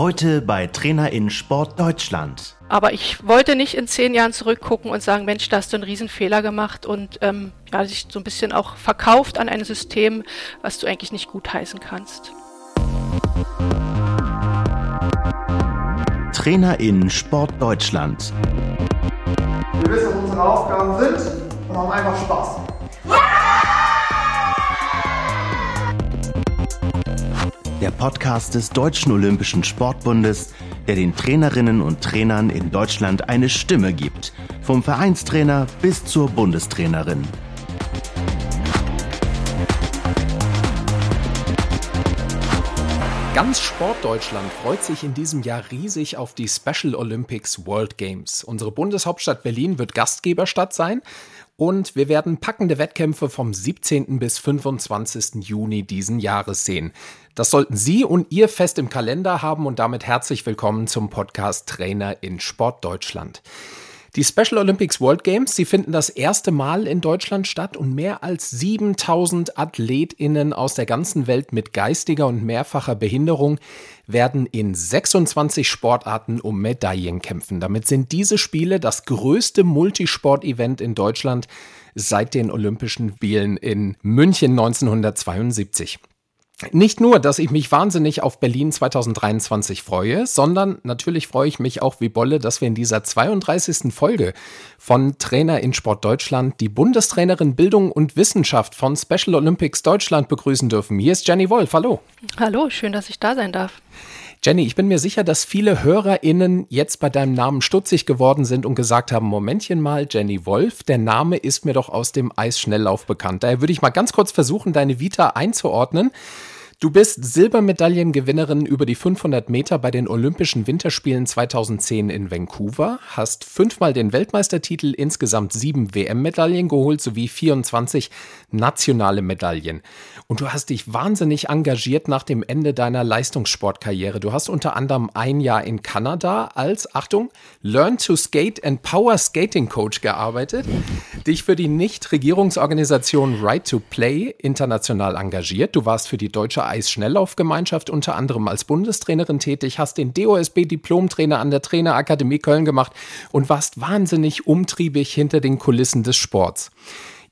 Heute bei Trainer in Sport Deutschland. Aber ich wollte nicht in zehn Jahren zurückgucken und sagen, Mensch, da hast du einen Riesenfehler gemacht und ähm, ja, sich so ein bisschen auch verkauft an ein System, was du eigentlich nicht gutheißen kannst. Trainer in Sport Deutschland. Wir wissen, was unsere Aufgaben sind und haben einfach Spaß. Der Podcast des Deutschen Olympischen Sportbundes, der den Trainerinnen und Trainern in Deutschland eine Stimme gibt. Vom Vereinstrainer bis zur Bundestrainerin. Ganz Sportdeutschland freut sich in diesem Jahr riesig auf die Special Olympics World Games. Unsere Bundeshauptstadt Berlin wird Gastgeberstadt sein und wir werden packende Wettkämpfe vom 17. bis 25. Juni diesen Jahres sehen. Das sollten Sie und ihr fest im Kalender haben und damit herzlich willkommen zum Podcast Trainer in Sport Deutschland. Die Special Olympics World Games, sie finden das erste Mal in Deutschland statt und mehr als 7000 Athletinnen aus der ganzen Welt mit geistiger und mehrfacher Behinderung werden in 26 Sportarten um Medaillen kämpfen. Damit sind diese Spiele das größte Multisport-Event in Deutschland seit den Olympischen Spielen in München 1972. Nicht nur, dass ich mich wahnsinnig auf Berlin 2023 freue, sondern natürlich freue ich mich auch wie Bolle, dass wir in dieser 32. Folge von Trainer in Sport Deutschland die Bundestrainerin Bildung und Wissenschaft von Special Olympics Deutschland begrüßen dürfen. Hier ist Jenny Wolf. Hallo. Hallo, schön, dass ich da sein darf. Jenny, ich bin mir sicher, dass viele HörerInnen jetzt bei deinem Namen stutzig geworden sind und gesagt haben: Momentchen mal, Jenny Wolf, der Name ist mir doch aus dem Eisschnelllauf bekannt. Daher würde ich mal ganz kurz versuchen, deine Vita einzuordnen. Du bist Silbermedaillengewinnerin über die 500 Meter bei den Olympischen Winterspielen 2010 in Vancouver, hast fünfmal den Weltmeistertitel, insgesamt sieben WM-Medaillen geholt sowie 24 nationale Medaillen. Und du hast dich wahnsinnig engagiert nach dem Ende deiner Leistungssportkarriere. Du hast unter anderem ein Jahr in Kanada als, Achtung, Learn to Skate and Power Skating Coach gearbeitet, dich für die Nichtregierungsorganisation Right to Play international engagiert. Du warst für die deutsche Eisschnelllaufgemeinschaft unter anderem als Bundestrainerin tätig, hast den DOSB-Diplomtrainer an der Trainerakademie Köln gemacht und warst wahnsinnig umtriebig hinter den Kulissen des Sports.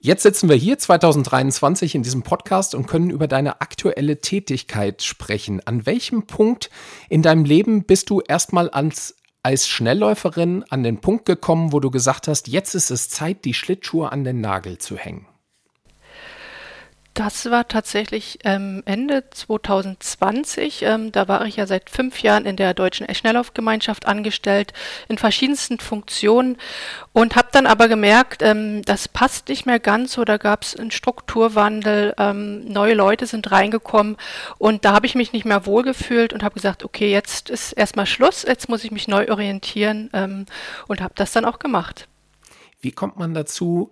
Jetzt sitzen wir hier 2023 in diesem Podcast und können über deine aktuelle Tätigkeit sprechen. An welchem Punkt in deinem Leben bist du erstmal als als Schnellläuferin an den Punkt gekommen, wo du gesagt hast, jetzt ist es Zeit, die Schlittschuhe an den Nagel zu hängen? Das war tatsächlich ähm, Ende 2020. Ähm, da war ich ja seit fünf Jahren in der Deutschen Schnelllaufgemeinschaft angestellt, in verschiedensten Funktionen und habe dann aber gemerkt, ähm, das passt nicht mehr ganz. Da gab es einen Strukturwandel, ähm, neue Leute sind reingekommen und da habe ich mich nicht mehr wohlgefühlt und habe gesagt, okay, jetzt ist erstmal Schluss, jetzt muss ich mich neu orientieren ähm, und habe das dann auch gemacht. Wie kommt man dazu,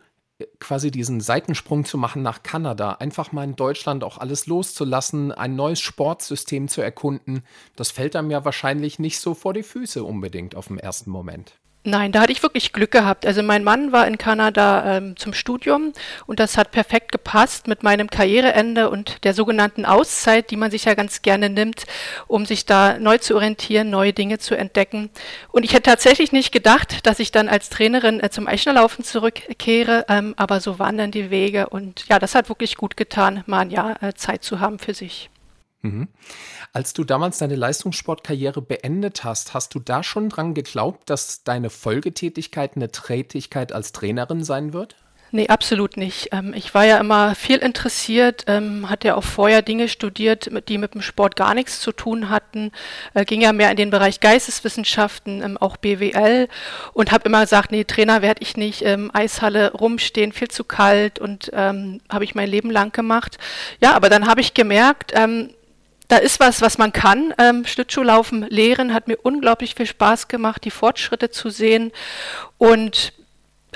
quasi diesen Seitensprung zu machen nach Kanada, einfach mal in Deutschland auch alles loszulassen, ein neues Sportsystem zu erkunden, das fällt einem ja wahrscheinlich nicht so vor die Füße unbedingt auf den ersten Moment. Nein, da hatte ich wirklich Glück gehabt. Also mein Mann war in Kanada ähm, zum Studium und das hat perfekt gepasst mit meinem Karriereende und der sogenannten Auszeit, die man sich ja ganz gerne nimmt, um sich da neu zu orientieren, neue Dinge zu entdecken. Und ich hätte tatsächlich nicht gedacht, dass ich dann als Trainerin äh, zum Eichnerlaufen zurückkehre, ähm, aber so waren dann die Wege und ja, das hat wirklich gut getan, mal ein Jahr äh, Zeit zu haben für sich. Mhm. Als du damals deine Leistungssportkarriere beendet hast, hast du da schon dran geglaubt, dass deine Folgetätigkeit eine Tätigkeit als Trainerin sein wird? Nee, absolut nicht. Ähm, ich war ja immer viel interessiert, ähm, hatte ja auch vorher Dinge studiert, die mit dem Sport gar nichts zu tun hatten, äh, ging ja mehr in den Bereich Geisteswissenschaften, ähm, auch BWL und habe immer gesagt, nee, Trainer werde ich nicht, Eishalle rumstehen, viel zu kalt und habe ich mein Leben lang gemacht. Ja, aber dann habe ich gemerkt, da ist was, was man kann. Ähm, Schlittschuhlaufen lehren hat mir unglaublich viel Spaß gemacht, die Fortschritte zu sehen und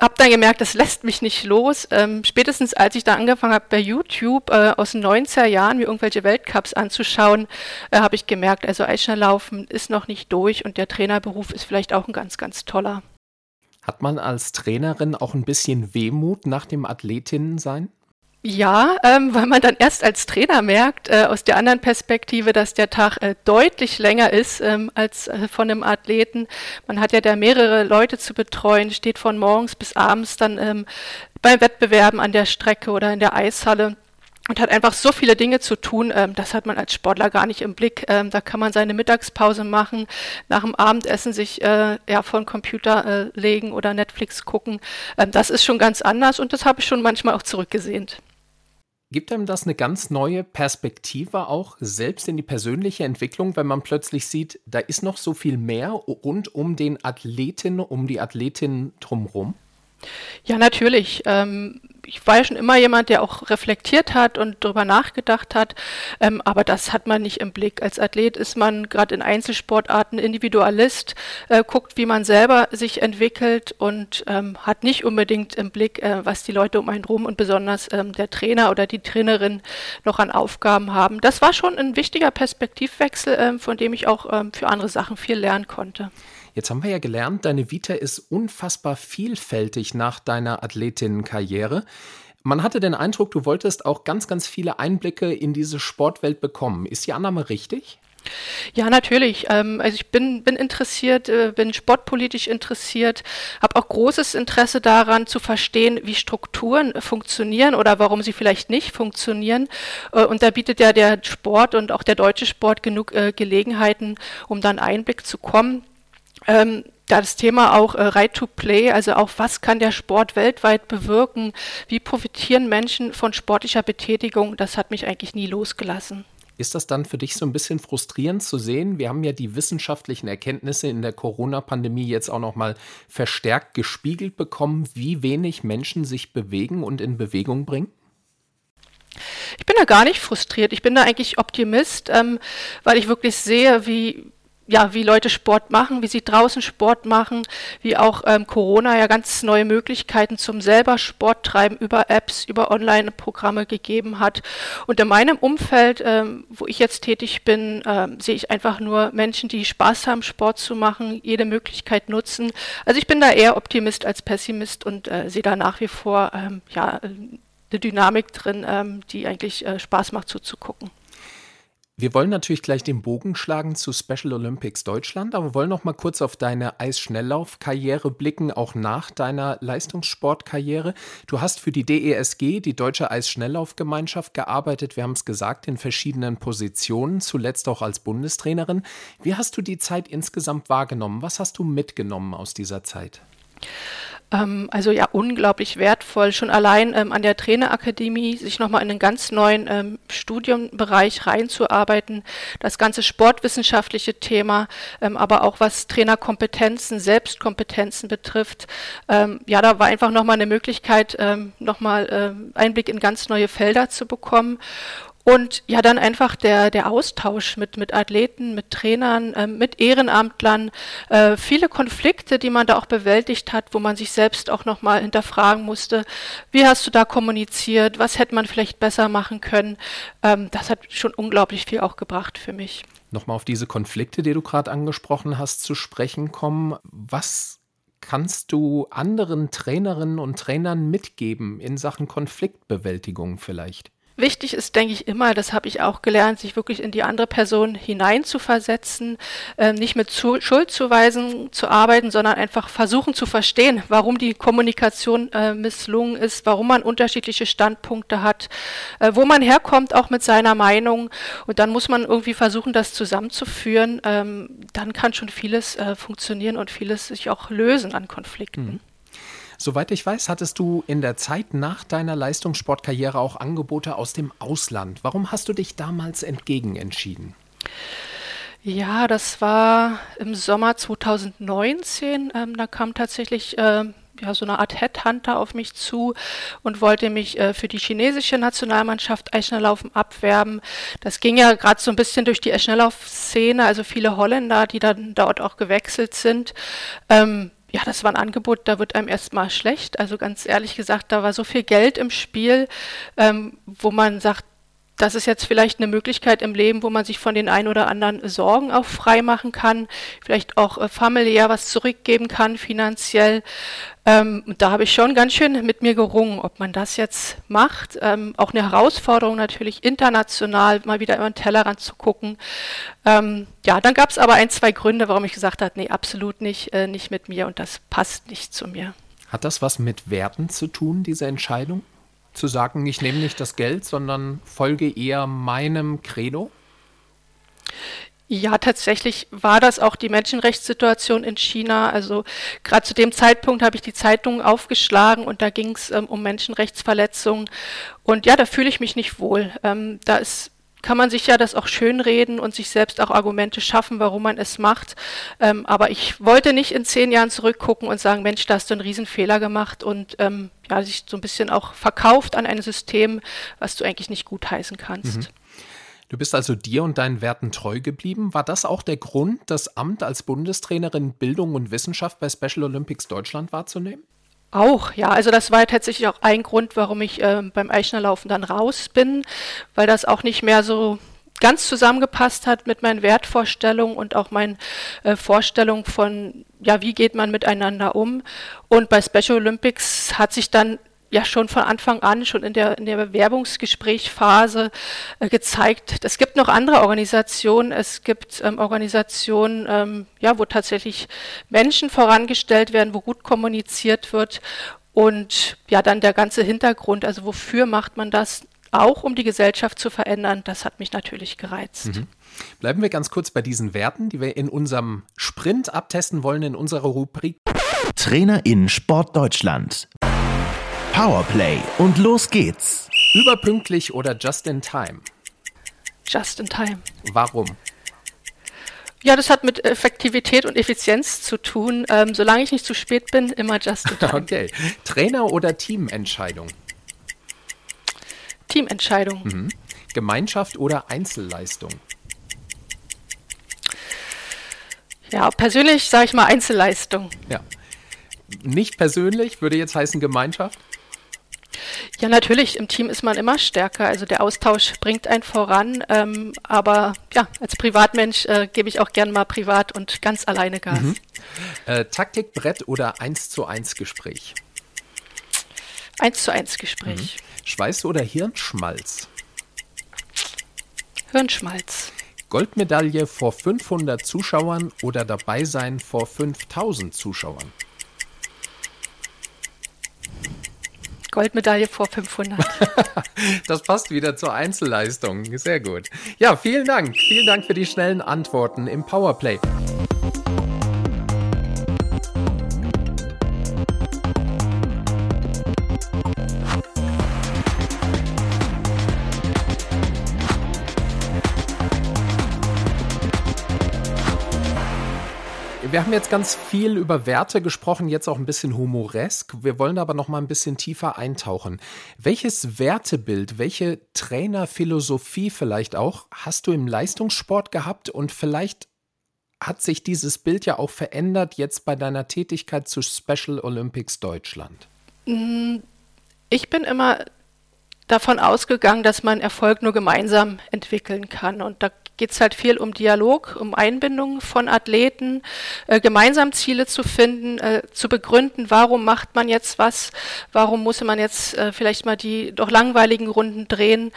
habe dann gemerkt, das lässt mich nicht los. Ähm, spätestens als ich da angefangen habe, bei YouTube äh, aus den 90er Jahren mir irgendwelche Weltcups anzuschauen, äh, habe ich gemerkt, also Eisschnelllaufen ist noch nicht durch und der Trainerberuf ist vielleicht auch ein ganz, ganz toller. Hat man als Trainerin auch ein bisschen Wehmut nach dem Athletinnen sein? Ja, ähm, weil man dann erst als Trainer merkt, äh, aus der anderen Perspektive, dass der Tag äh, deutlich länger ist ähm, als äh, von einem Athleten. Man hat ja da mehrere Leute zu betreuen, steht von morgens bis abends dann ähm, bei Wettbewerben an der Strecke oder in der Eishalle und hat einfach so viele Dinge zu tun, ähm, das hat man als Sportler gar nicht im Blick. Ähm, da kann man seine Mittagspause machen, nach dem Abendessen sich äh, ja, vor den Computer äh, legen oder Netflix gucken. Ähm, das ist schon ganz anders und das habe ich schon manchmal auch zurückgesehnt. Gibt einem das eine ganz neue Perspektive auch selbst in die persönliche Entwicklung, wenn man plötzlich sieht, da ist noch so viel mehr rund um den Athletinnen, um die Athletinnen drumherum? Ja, natürlich. Ähm, ich war ja schon immer jemand, der auch reflektiert hat und darüber nachgedacht hat, ähm, aber das hat man nicht im Blick. Als Athlet ist man gerade in Einzelsportarten Individualist, äh, guckt, wie man selber sich entwickelt und ähm, hat nicht unbedingt im Blick, äh, was die Leute um einen rum und besonders ähm, der Trainer oder die Trainerin noch an Aufgaben haben. Das war schon ein wichtiger Perspektivwechsel, äh, von dem ich auch ähm, für andere Sachen viel lernen konnte. Jetzt haben wir ja gelernt, deine Vita ist unfassbar vielfältig nach deiner Athletinnenkarriere. Man hatte den Eindruck, du wolltest auch ganz, ganz viele Einblicke in diese Sportwelt bekommen. Ist die Annahme richtig? Ja, natürlich. Ähm, also ich bin, bin interessiert, äh, bin sportpolitisch interessiert, habe auch großes Interesse daran zu verstehen, wie Strukturen funktionieren oder warum sie vielleicht nicht funktionieren. Äh, und da bietet ja der Sport und auch der deutsche Sport genug äh, Gelegenheiten, um dann Einblick zu kommen. Ähm, das Thema auch äh, Right to Play, also auch was kann der Sport weltweit bewirken, wie profitieren Menschen von sportlicher Betätigung, das hat mich eigentlich nie losgelassen. Ist das dann für dich so ein bisschen frustrierend zu sehen? Wir haben ja die wissenschaftlichen Erkenntnisse in der Corona-Pandemie jetzt auch noch mal verstärkt gespiegelt bekommen, wie wenig Menschen sich bewegen und in Bewegung bringen. Ich bin da gar nicht frustriert. Ich bin da eigentlich Optimist, ähm, weil ich wirklich sehe, wie ja, wie Leute Sport machen, wie sie draußen Sport machen, wie auch ähm, Corona ja ganz neue Möglichkeiten zum selber Sport treiben über Apps, über Online-Programme gegeben hat. Und in meinem Umfeld, ähm, wo ich jetzt tätig bin, ähm, sehe ich einfach nur Menschen, die Spaß haben, Sport zu machen, jede Möglichkeit nutzen. Also ich bin da eher Optimist als Pessimist und äh, sehe da nach wie vor ähm, ja, eine Dynamik drin, ähm, die eigentlich äh, Spaß macht zuzugucken. Wir wollen natürlich gleich den Bogen schlagen zu Special Olympics Deutschland, aber wollen noch mal kurz auf deine Eisschnelllaufkarriere blicken, auch nach deiner Leistungssportkarriere. Du hast für die DESG, die Deutsche Eisschnelllaufgemeinschaft, gearbeitet. Wir haben es gesagt, in verschiedenen Positionen, zuletzt auch als Bundestrainerin. Wie hast du die Zeit insgesamt wahrgenommen? Was hast du mitgenommen aus dieser Zeit? Ähm, also ja, unglaublich wertvoll, schon allein ähm, an der Trainerakademie sich nochmal in einen ganz neuen ähm, Studienbereich reinzuarbeiten, das ganze sportwissenschaftliche Thema, ähm, aber auch was Trainerkompetenzen, Selbstkompetenzen betrifft. Ähm, ja, da war einfach nochmal eine Möglichkeit, ähm, nochmal äh, Einblick in ganz neue Felder zu bekommen. Und ja, dann einfach der, der Austausch mit, mit Athleten, mit Trainern, äh, mit Ehrenamtlern, äh, viele Konflikte, die man da auch bewältigt hat, wo man sich selbst auch nochmal hinterfragen musste, wie hast du da kommuniziert, was hätte man vielleicht besser machen können. Ähm, das hat schon unglaublich viel auch gebracht für mich. Nochmal auf diese Konflikte, die du gerade angesprochen hast, zu sprechen kommen. Was kannst du anderen Trainerinnen und Trainern mitgeben in Sachen Konfliktbewältigung vielleicht? Wichtig ist, denke ich, immer, das habe ich auch gelernt, sich wirklich in die andere Person hineinzuversetzen, äh, nicht mit zu Schuldzuweisen zu arbeiten, sondern einfach versuchen zu verstehen, warum die Kommunikation äh, misslungen ist, warum man unterschiedliche Standpunkte hat, äh, wo man herkommt, auch mit seiner Meinung. Und dann muss man irgendwie versuchen, das zusammenzuführen. Ähm, dann kann schon vieles äh, funktionieren und vieles sich auch lösen an Konflikten. Mhm. Soweit ich weiß, hattest du in der Zeit nach deiner Leistungssportkarriere auch Angebote aus dem Ausland. Warum hast du dich damals entgegen entschieden? Ja, das war im Sommer 2019. Ähm, da kam tatsächlich äh, ja, so eine Art Headhunter auf mich zu und wollte mich äh, für die chinesische Nationalmannschaft Eisschnelllaufen abwerben. Das ging ja gerade so ein bisschen durch die Eisschnelllauf-Szene, also viele Holländer, die dann dort auch gewechselt sind. Ähm, ja, das war ein Angebot, da wird einem erstmal schlecht. Also ganz ehrlich gesagt, da war so viel Geld im Spiel, ähm, wo man sagt, das ist jetzt vielleicht eine Möglichkeit im Leben, wo man sich von den ein oder anderen Sorgen auch frei machen kann, vielleicht auch äh, familiär was zurückgeben kann, finanziell. Ähm, da habe ich schon ganz schön mit mir gerungen, ob man das jetzt macht. Ähm, auch eine Herausforderung natürlich international, mal wieder über den Tellerrand zu gucken. Ähm, ja, dann gab es aber ein, zwei Gründe, warum ich gesagt habe, nee, absolut nicht, äh, nicht mit mir und das passt nicht zu mir. Hat das was mit Werten zu tun, diese Entscheidung? Zu sagen, ich nehme nicht das Geld, sondern folge eher meinem Credo? Ja, tatsächlich war das auch die Menschenrechtssituation in China. Also gerade zu dem Zeitpunkt habe ich die Zeitung aufgeschlagen und da ging es ähm, um Menschenrechtsverletzungen. Und ja, da fühle ich mich nicht wohl. Ähm, da ist kann man sich ja das auch schönreden und sich selbst auch Argumente schaffen, warum man es macht. Ähm, aber ich wollte nicht in zehn Jahren zurückgucken und sagen, Mensch, da hast du einen Riesenfehler gemacht und ähm, ja, sich so ein bisschen auch verkauft an ein System, was du eigentlich nicht gutheißen kannst. Mhm. Du bist also dir und deinen Werten treu geblieben. War das auch der Grund, das Amt als Bundestrainerin Bildung und Wissenschaft bei Special Olympics Deutschland wahrzunehmen? Auch, ja. Also das war tatsächlich auch ein Grund, warum ich äh, beim Eichnerlaufen dann raus bin, weil das auch nicht mehr so ganz zusammengepasst hat mit meinen Wertvorstellungen und auch meinen äh, Vorstellungen von, ja, wie geht man miteinander um. Und bei Special Olympics hat sich dann ja schon von Anfang an, schon in der, in der Bewerbungsgesprächphase äh, gezeigt. Es gibt noch andere Organisationen. Es gibt ähm, Organisationen, ähm, ja, wo tatsächlich Menschen vorangestellt werden, wo gut kommuniziert wird. Und ja, dann der ganze Hintergrund, also wofür macht man das? Auch um die Gesellschaft zu verändern, das hat mich natürlich gereizt. Mhm. Bleiben wir ganz kurz bei diesen Werten, die wir in unserem Sprint abtesten wollen, in unserer Rubrik Trainer in Sport Deutschland. Powerplay und los geht's. Überpünktlich oder just in time? Just in time. Warum? Ja, das hat mit Effektivität und Effizienz zu tun. Ähm, solange ich nicht zu spät bin, immer just in time. Okay. Trainer oder Teamentscheidung? Teamentscheidung. Mhm. Gemeinschaft oder Einzelleistung? Ja, persönlich sage ich mal Einzelleistung. Ja. Nicht persönlich, würde jetzt heißen Gemeinschaft? Ja, natürlich, im Team ist man immer stärker. Also der Austausch bringt einen voran. Ähm, aber ja, als Privatmensch äh, gebe ich auch gern mal privat und ganz alleine Gas. Mhm. Äh, Taktikbrett oder 1 zu 1 Gespräch? 1 zu 1 Gespräch. Mhm. Schweiß oder Hirnschmalz? Hirnschmalz. Goldmedaille vor 500 Zuschauern oder dabei sein vor 5000 Zuschauern? Goldmedaille vor 500. das passt wieder zur Einzelleistung. Sehr gut. Ja, vielen Dank. Vielen Dank für die schnellen Antworten im Powerplay. Haben jetzt ganz viel über Werte gesprochen, jetzt auch ein bisschen humoresk. Wir wollen aber noch mal ein bisschen tiefer eintauchen. Welches Wertebild, welche Trainerphilosophie vielleicht auch hast du im Leistungssport gehabt und vielleicht hat sich dieses Bild ja auch verändert jetzt bei deiner Tätigkeit zu Special Olympics Deutschland? Mm, ich bin immer davon ausgegangen, dass man Erfolg nur gemeinsam entwickeln kann. Und da geht es halt viel um Dialog, um Einbindung von Athleten, äh, gemeinsam Ziele zu finden, äh, zu begründen, warum macht man jetzt was, warum muss man jetzt äh, vielleicht mal die doch langweiligen Runden drehen,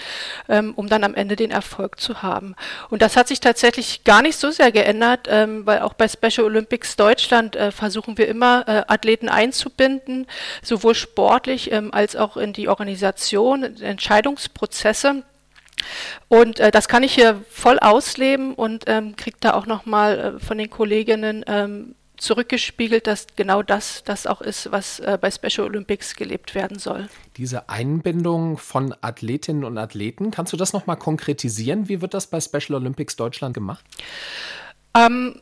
ähm, um dann am Ende den Erfolg zu haben. Und das hat sich tatsächlich gar nicht so sehr geändert, ähm, weil auch bei Special Olympics Deutschland äh, versuchen wir immer, äh, Athleten einzubinden, sowohl sportlich ähm, als auch in die Organisation, Entscheidungsprozesse. Und äh, das kann ich hier voll ausleben und ähm, kriege da auch nochmal äh, von den Kolleginnen ähm, zurückgespiegelt, dass genau das das auch ist, was äh, bei Special Olympics gelebt werden soll. Diese Einbindung von Athletinnen und Athleten, kannst du das nochmal konkretisieren? Wie wird das bei Special Olympics Deutschland gemacht? Ähm,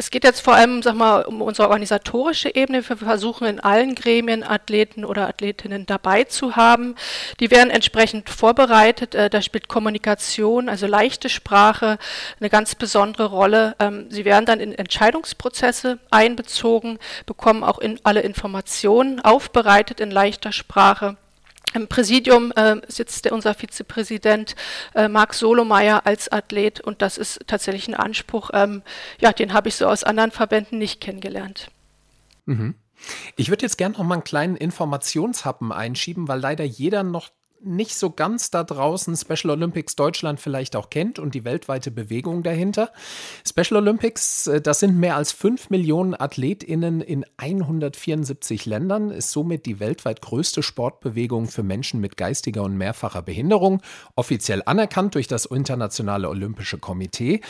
es geht jetzt vor allem, sag mal, um unsere organisatorische Ebene. Wir versuchen in allen Gremien Athleten oder Athletinnen dabei zu haben. Die werden entsprechend vorbereitet. Äh, da spielt Kommunikation, also leichte Sprache, eine ganz besondere Rolle. Ähm, sie werden dann in Entscheidungsprozesse einbezogen, bekommen auch in alle Informationen aufbereitet in leichter Sprache. Im Präsidium äh, sitzt der, unser Vizepräsident äh, Marc Solomeyer als Athlet und das ist tatsächlich ein Anspruch, ähm, ja, den habe ich so aus anderen Verbänden nicht kennengelernt. Mhm. Ich würde jetzt gerne noch mal einen kleinen Informationshappen einschieben, weil leider jeder noch nicht so ganz da draußen Special Olympics Deutschland vielleicht auch kennt und die weltweite Bewegung dahinter. Special Olympics, äh, das sind mehr als 5 Millionen AthletInnen in 174 Ländern, ist somit die weltweit größte Sportbewegung für Menschen mit geistiger und mehrfacher Behinderung, offiziell anerkannt durch das Internationale Olympische Komitee.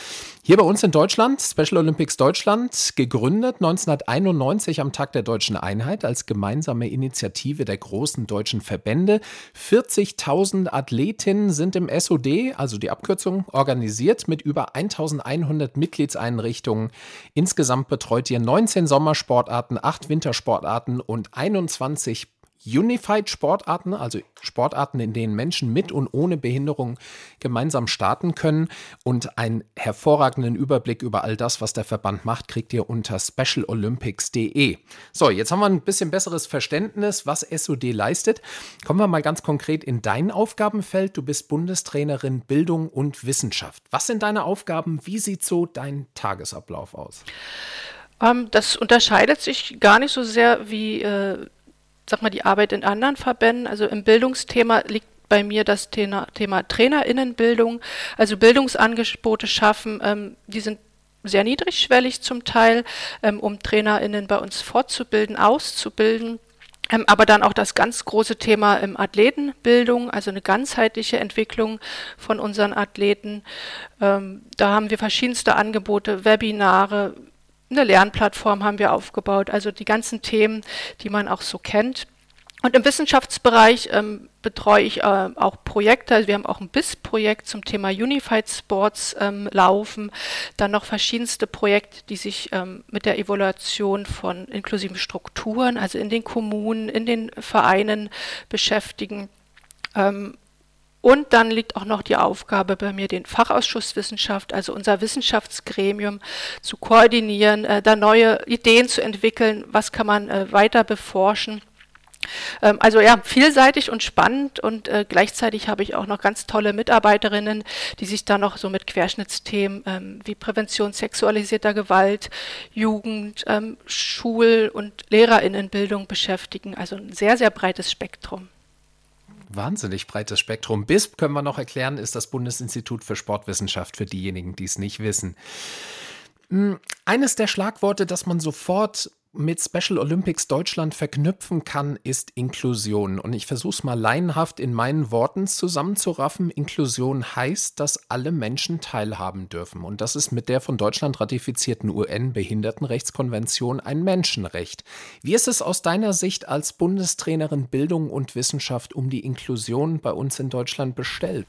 Hier bei uns in Deutschland, Special Olympics Deutschland, gegründet 1991 am Tag der deutschen Einheit als gemeinsame Initiative der großen deutschen Verbände. 40 50.000 Athletinnen sind im SOD, also die Abkürzung, organisiert mit über 1100 Mitgliedseinrichtungen. Insgesamt betreut ihr 19 Sommersportarten, 8 Wintersportarten und 21 Unified Sportarten, also Sportarten, in denen Menschen mit und ohne Behinderung gemeinsam starten können. Und einen hervorragenden Überblick über all das, was der Verband macht, kriegt ihr unter specialolympics.de. So, jetzt haben wir ein bisschen besseres Verständnis, was SOD leistet. Kommen wir mal ganz konkret in dein Aufgabenfeld. Du bist Bundestrainerin Bildung und Wissenschaft. Was sind deine Aufgaben? Wie sieht so dein Tagesablauf aus? Ähm, das unterscheidet sich gar nicht so sehr wie äh, sag mal, die Arbeit in anderen Verbänden. Also im Bildungsthema liegt bei mir das Thema, Thema Trainerinnenbildung, also Bildungsangebote schaffen, ähm, die sind sehr niedrigschwellig zum Teil, ähm, um Trainerinnen bei uns fortzubilden, auszubilden. Ähm, aber dann auch das ganz große Thema im Athletenbildung, also eine ganzheitliche Entwicklung von unseren Athleten. Ähm, da haben wir verschiedenste Angebote, Webinare, eine Lernplattform haben wir aufgebaut, also die ganzen Themen, die man auch so kennt. Und im Wissenschaftsbereich ähm, betreue ich äh, auch Projekte. Also wir haben auch ein BIS-Projekt zum Thema Unified Sports ähm, laufen. Dann noch verschiedenste Projekte, die sich ähm, mit der Evaluation von inklusiven Strukturen, also in den Kommunen, in den Vereinen beschäftigen. Und dann liegt auch noch die Aufgabe bei mir, den Fachausschuss Wissenschaft, also unser Wissenschaftsgremium, zu koordinieren, äh, da neue Ideen zu entwickeln, was kann man äh, weiter beforschen. Ähm, also ja, vielseitig und spannend und äh, gleichzeitig habe ich auch noch ganz tolle Mitarbeiterinnen, die sich da noch so mit Querschnittsthemen ähm, wie Prävention sexualisierter Gewalt, Jugend, ähm, Schul- und Lehrerinnenbildung beschäftigen. Also ein sehr, sehr breites Spektrum wahnsinnig breites Spektrum. BISP können wir noch erklären, ist das Bundesinstitut für Sportwissenschaft für diejenigen, die es nicht wissen. Hm, eines der Schlagworte, das man sofort mit Special Olympics Deutschland verknüpfen kann, ist Inklusion. Und ich versuche es mal laienhaft in meinen Worten zusammenzuraffen. Inklusion heißt, dass alle Menschen teilhaben dürfen. Und das ist mit der von Deutschland ratifizierten UN-Behindertenrechtskonvention ein Menschenrecht. Wie ist es aus deiner Sicht als Bundestrainerin Bildung und Wissenschaft um die Inklusion bei uns in Deutschland bestellt?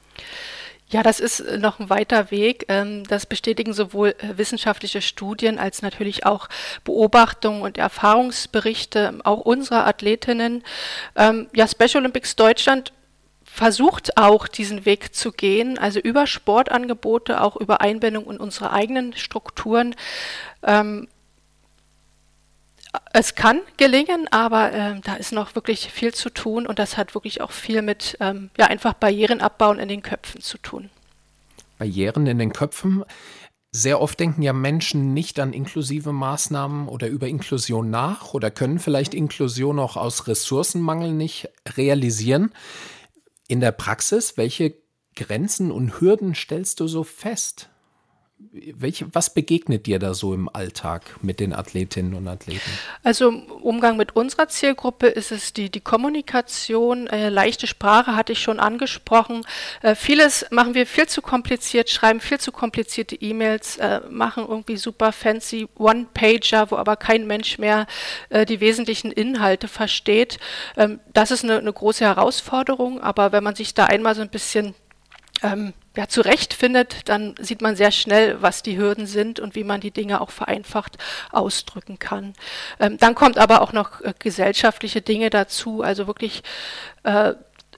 Ja, das ist äh, noch ein weiter Weg. Ähm, das bestätigen sowohl äh, wissenschaftliche Studien als natürlich auch Beobachtungen und Erfahrungsberichte ähm, auch unserer Athletinnen. Ähm, ja, Special Olympics Deutschland versucht auch diesen Weg zu gehen, also über Sportangebote, auch über Einbindung in unsere eigenen Strukturen es kann gelingen, aber äh, da ist noch wirklich viel zu tun und das hat wirklich auch viel mit ähm, ja einfach Barrieren abbauen in den Köpfen zu tun. Barrieren in den Köpfen. Sehr oft denken ja Menschen nicht an inklusive Maßnahmen oder über Inklusion nach oder können vielleicht Inklusion auch aus Ressourcenmangel nicht realisieren. In der Praxis, welche Grenzen und Hürden stellst du so fest? Welche, was begegnet dir da so im Alltag mit den Athletinnen und Athleten? Also im Umgang mit unserer Zielgruppe ist es die, die Kommunikation, äh, leichte Sprache hatte ich schon angesprochen. Äh, vieles machen wir viel zu kompliziert, schreiben viel zu komplizierte E-Mails, äh, machen irgendwie super fancy One-Pager, wo aber kein Mensch mehr äh, die wesentlichen Inhalte versteht. Ähm, das ist eine, eine große Herausforderung, aber wenn man sich da einmal so ein bisschen ähm, ja, zurechtfindet, dann sieht man sehr schnell, was die Hürden sind und wie man die Dinge auch vereinfacht ausdrücken kann. Ähm, dann kommt aber auch noch äh, gesellschaftliche Dinge dazu, also wirklich äh,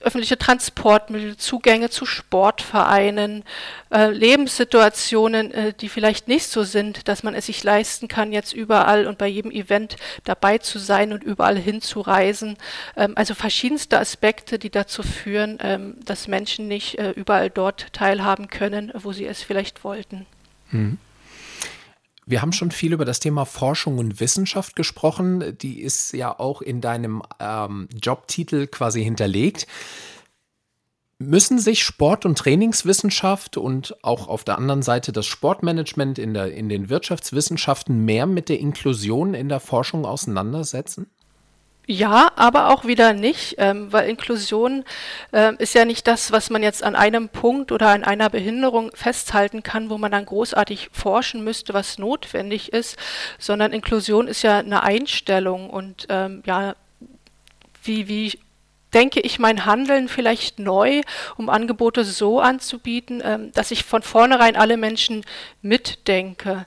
öffentliche Transportmittel, Zugänge zu Sportvereinen, äh, Lebenssituationen, äh, die vielleicht nicht so sind, dass man es sich leisten kann, jetzt überall und bei jedem Event dabei zu sein und überall hinzureisen. Ähm, also verschiedenste Aspekte, die dazu führen, ähm, dass Menschen nicht äh, überall dort teilhaben können, wo sie es vielleicht wollten. Hm. Wir haben schon viel über das Thema Forschung und Wissenschaft gesprochen. Die ist ja auch in deinem ähm, Jobtitel quasi hinterlegt. Müssen sich Sport- und Trainingswissenschaft und auch auf der anderen Seite das Sportmanagement in, der, in den Wirtschaftswissenschaften mehr mit der Inklusion in der Forschung auseinandersetzen? Ja, aber auch wieder nicht, ähm, weil Inklusion äh, ist ja nicht das, was man jetzt an einem Punkt oder an einer Behinderung festhalten kann, wo man dann großartig forschen müsste, was notwendig ist, sondern Inklusion ist ja eine Einstellung und ähm, ja, wie, wie denke ich mein Handeln vielleicht neu, um Angebote so anzubieten, ähm, dass ich von vornherein alle Menschen mitdenke.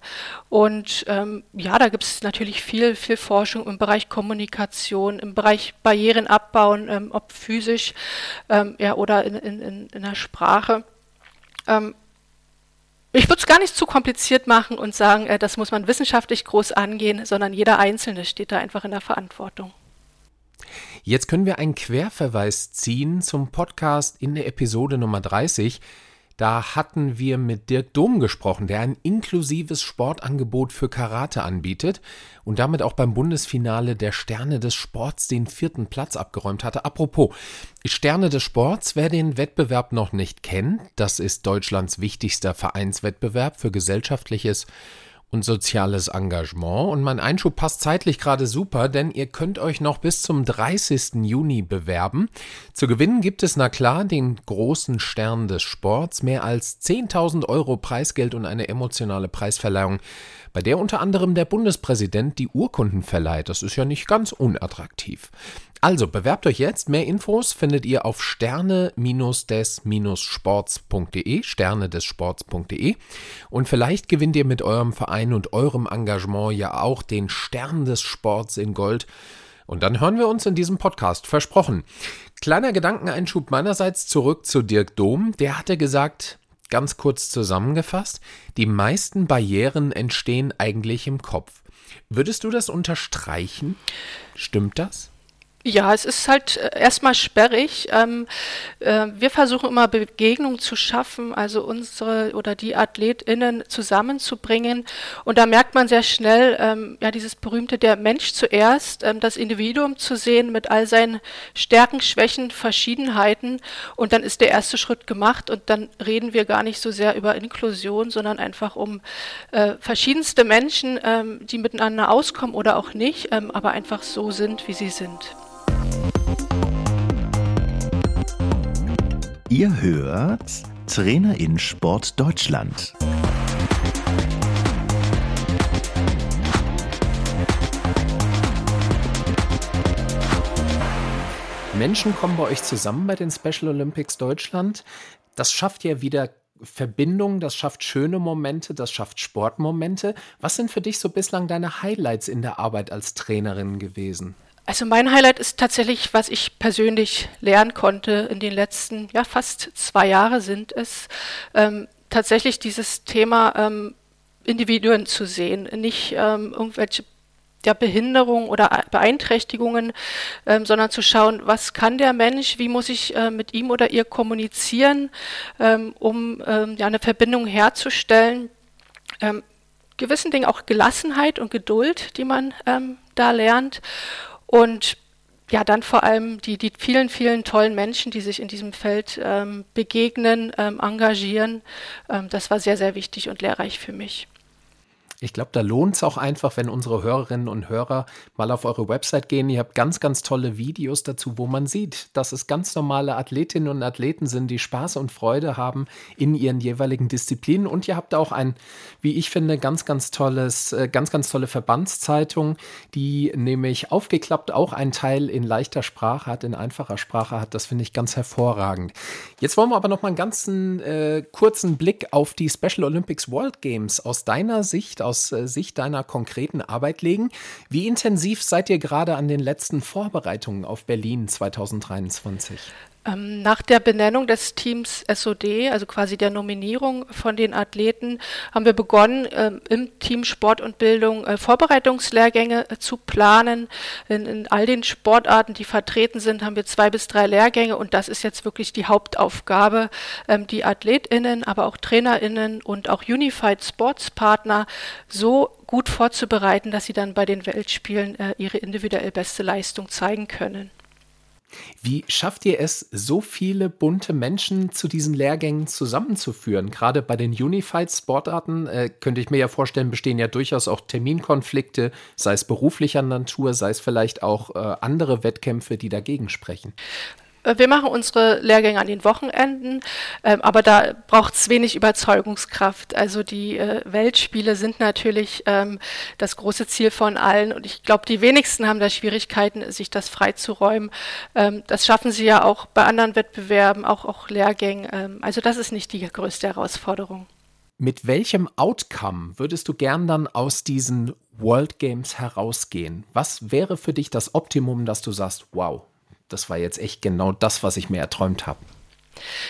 Und ähm, ja, da gibt es natürlich viel, viel Forschung im Bereich Kommunikation, im Bereich Barrieren abbauen, ähm, ob physisch ähm, ja, oder in, in, in der Sprache. Ähm, ich würde es gar nicht zu kompliziert machen und sagen, äh, das muss man wissenschaftlich groß angehen, sondern jeder Einzelne steht da einfach in der Verantwortung. Jetzt können wir einen Querverweis ziehen zum Podcast in der Episode Nummer 30. Da hatten wir mit Dirk Dom gesprochen, der ein inklusives Sportangebot für Karate anbietet und damit auch beim Bundesfinale der Sterne des Sports den vierten Platz abgeräumt hatte. Apropos, Sterne des Sports, wer den Wettbewerb noch nicht kennt, das ist Deutschlands wichtigster Vereinswettbewerb für gesellschaftliches und soziales Engagement. Und mein Einschub passt zeitlich gerade super, denn ihr könnt euch noch bis zum 30. Juni bewerben. Zu gewinnen gibt es, na klar, den großen Stern des Sports, mehr als 10.000 Euro Preisgeld und eine emotionale Preisverleihung bei der unter anderem der Bundespräsident die Urkunden verleiht. Das ist ja nicht ganz unattraktiv. Also bewerbt euch jetzt. Mehr Infos findet ihr auf sterne-des-sports.de, sterne des Sports.de. Und vielleicht gewinnt ihr mit eurem Verein und eurem Engagement ja auch den Stern des Sports in Gold. Und dann hören wir uns in diesem Podcast. Versprochen. Kleiner Gedankeneinschub meinerseits zurück zu Dirk Dom. Der hatte gesagt, Ganz kurz zusammengefasst, die meisten Barrieren entstehen eigentlich im Kopf. Würdest du das unterstreichen? Stimmt das? Ja, es ist halt äh, erstmal sperrig. Ähm, äh, wir versuchen immer Begegnung zu schaffen, also unsere oder die AthletInnen zusammenzubringen. Und da merkt man sehr schnell, ähm, ja, dieses berühmte der Mensch zuerst, ähm, das Individuum zu sehen mit all seinen Stärken, Schwächen, Verschiedenheiten. Und dann ist der erste Schritt gemacht und dann reden wir gar nicht so sehr über Inklusion, sondern einfach um äh, verschiedenste Menschen, ähm, die miteinander auskommen oder auch nicht, ähm, aber einfach so sind, wie sie sind. Ihr hört Trainer in Sport Deutschland. Menschen kommen bei euch zusammen bei den Special Olympics Deutschland. Das schafft ja wieder Verbindung, das schafft schöne Momente, das schafft Sportmomente. Was sind für dich so bislang deine Highlights in der Arbeit als Trainerin gewesen? Also mein Highlight ist tatsächlich, was ich persönlich lernen konnte in den letzten, ja fast zwei Jahre sind es, ähm, tatsächlich dieses Thema ähm, Individuen zu sehen, nicht ähm, irgendwelche der Behinderung oder Beeinträchtigungen, ähm, sondern zu schauen, was kann der Mensch, wie muss ich äh, mit ihm oder ihr kommunizieren, ähm, um ähm, ja, eine Verbindung herzustellen. Ähm, gewissen Dingen auch Gelassenheit und Geduld, die man ähm, da lernt. Und ja, dann vor allem die, die vielen, vielen tollen Menschen, die sich in diesem Feld ähm, begegnen, ähm, engagieren. Ähm, das war sehr, sehr wichtig und lehrreich für mich. Ich glaube, da lohnt es auch einfach, wenn unsere Hörerinnen und Hörer mal auf eure Website gehen. Ihr habt ganz, ganz tolle Videos dazu, wo man sieht, dass es ganz normale Athletinnen und Athleten sind, die Spaß und Freude haben in ihren jeweiligen Disziplinen. Und ihr habt auch ein, wie ich finde, ganz, ganz tolles, äh, ganz, ganz tolle Verbandszeitung, die nämlich aufgeklappt auch einen Teil in leichter Sprache hat, in einfacher Sprache hat. Das finde ich ganz hervorragend. Jetzt wollen wir aber noch mal einen ganzen äh, kurzen Blick auf die Special Olympics World Games aus deiner Sicht, aus äh, Sicht deiner konkreten Arbeit legen. Wie intensiv seid ihr gerade an den letzten Vorbereitungen auf Berlin 2023? Ähm, nach der Benennung des Teams SOD, also quasi der Nominierung von den Athleten, haben wir begonnen, ähm, im Team Sport und Bildung äh, Vorbereitungslehrgänge äh, zu planen. In, in, all den Sportarten, die vertreten sind, haben wir zwei bis drei Lehrgänge und das ist jetzt wirklich die Hauptaufgabe, ähm, die AthletInnen, aber auch TrainerInnen und auch Unified Sports Partner so gut vorzubereiten, dass sie dann bei den Weltspielen äh, ihre individuell beste Leistung zeigen können. Wie schafft ihr es, so viele bunte Menschen zu diesen Lehrgängen zusammenzuführen? Gerade bei den Unified Sportarten äh, könnte ich mir ja vorstellen, bestehen ja durchaus auch Terminkonflikte, sei es beruflicher Natur, sei es vielleicht auch äh, andere Wettkämpfe, die dagegen sprechen. Äh, wir machen unsere Lehrgänge an den Wochenenden, ähm, aber da braucht es wenig Überzeugungskraft. Also die äh, Weltspiele sind natürlich ähm, das große Ziel von allen und ich glaube, die wenigsten haben da Schwierigkeiten, sich das freizuräumen. Ähm, das schaffen sie ja auch bei anderen Wettbewerben, auch, auch Lehrgängen. Also das ist nicht die größte Herausforderung. Mit welchem Outcome würdest du gern dann aus diesen World Games herausgehen? Was wäre für dich das Optimum, dass du sagst, wow, das war jetzt echt genau das, was ich mir erträumt habe.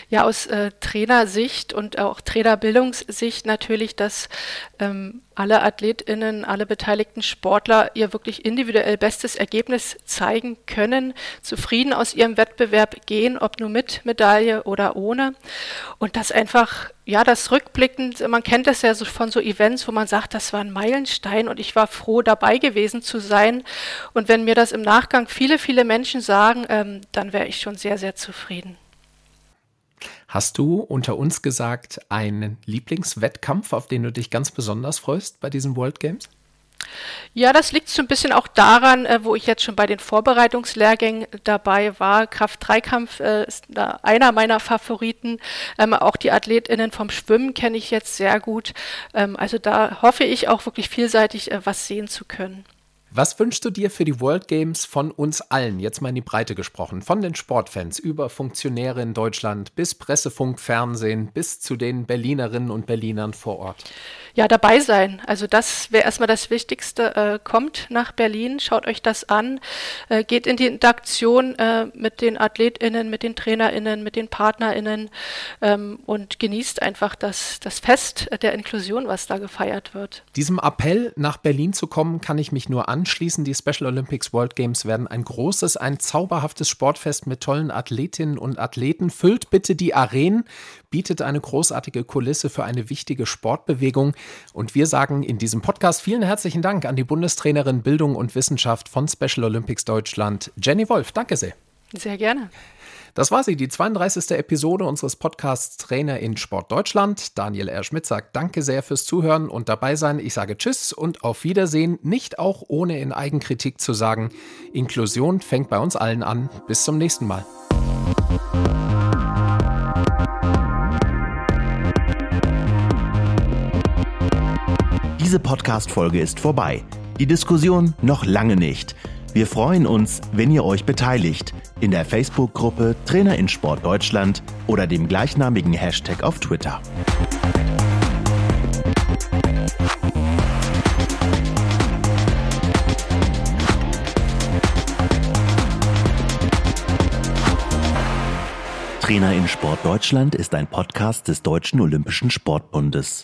Ja, aus äh, Trainersicht und auch Trainerbildungssicht natürlich, dass ähm, alle AthletInnen, alle beteiligten Sportler ihr wirklich individuell bestes Ergebnis zeigen können, zufrieden aus ihrem Wettbewerb gehen, ob nur mit Medaille oder ohne. Und das einfach, ja, das rückblickend, man kennt das ja so von so Events, wo man sagt, das war ein Meilenstein und ich war froh, dabei gewesen zu sein. Und wenn mir das im Nachgang viele, viele Menschen sagen, ähm, dann wäre ich schon sehr, sehr zufrieden. Hast du unter uns gesagt einen Lieblingswettkampf, auf den du dich ganz besonders freust bei diesen World Games? Ja, das liegt so ein bisschen auch daran, äh, wo ich jetzt schon bei den Vorbereitungslehrgängen dabei war. Kraft-Dreikampf äh, ist da einer meiner Favoriten. Ähm, auch die AthletInnen vom Schwimmen kenne ich jetzt sehr gut. Ähm, also da hoffe ich auch wirklich vielseitig äh, was sehen zu können. Was wünschst du dir für die World Games von uns allen, jetzt mal in die Breite gesprochen, von den Sportfans über Funktionäre in Deutschland bis Pressefunk, Fernsehen bis zu den Berlinerinnen und Berlinern vor Ort? ja, dabei sein. Also das wäre erstmal das Wichtigste. Äh, kommt nach Berlin, schaut euch das an, äh, geht in die Interaktion äh, mit den AthletInnen, mit den TrainerInnen, mit den PartnerInnen ähm, und genießt einfach das, das Fest der Inklusion, was da gefeiert wird. Diesem Appell, nach Berlin zu kommen, kann ich mich nur anschließen. Die Special Olympics World Games werden ein großes, ein zauberhaftes Sportfest mit tollen Athletinnen und Athleten. Füllt bitte die Arenen bietet eine großartige Kulisse für eine wichtige Sportbewegung. Und wir sagen in diesem Podcast vielen herzlichen Dank an die Bundestrainerin Bildung und Wissenschaft von Special Olympics Deutschland, Jenny Wolf. Danke sehr. Sehr gerne. Das war sie, die 32. Episode unseres Podcasts Trainer in Sport Deutschland. Daniel R. Schmidt sagt Danke sehr fürs Zuhören und dabei sein. Ich sage Tschüss und auf Wiedersehen, nicht auch ohne in Eigenkritik zu sagen. Inklusion fängt bei uns allen an. Bis zum nächsten Mal. Diese Podcast-Folge ist vorbei. Die Diskussion noch lange nicht. Wir freuen uns, wenn ihr euch beteiligt in der Facebook-Gruppe Trainer in Sport Deutschland oder dem gleichnamigen Hashtag auf Twitter. Trainer in Sport Deutschland ist ein Podcast des Deutschen Olympischen Sportbundes.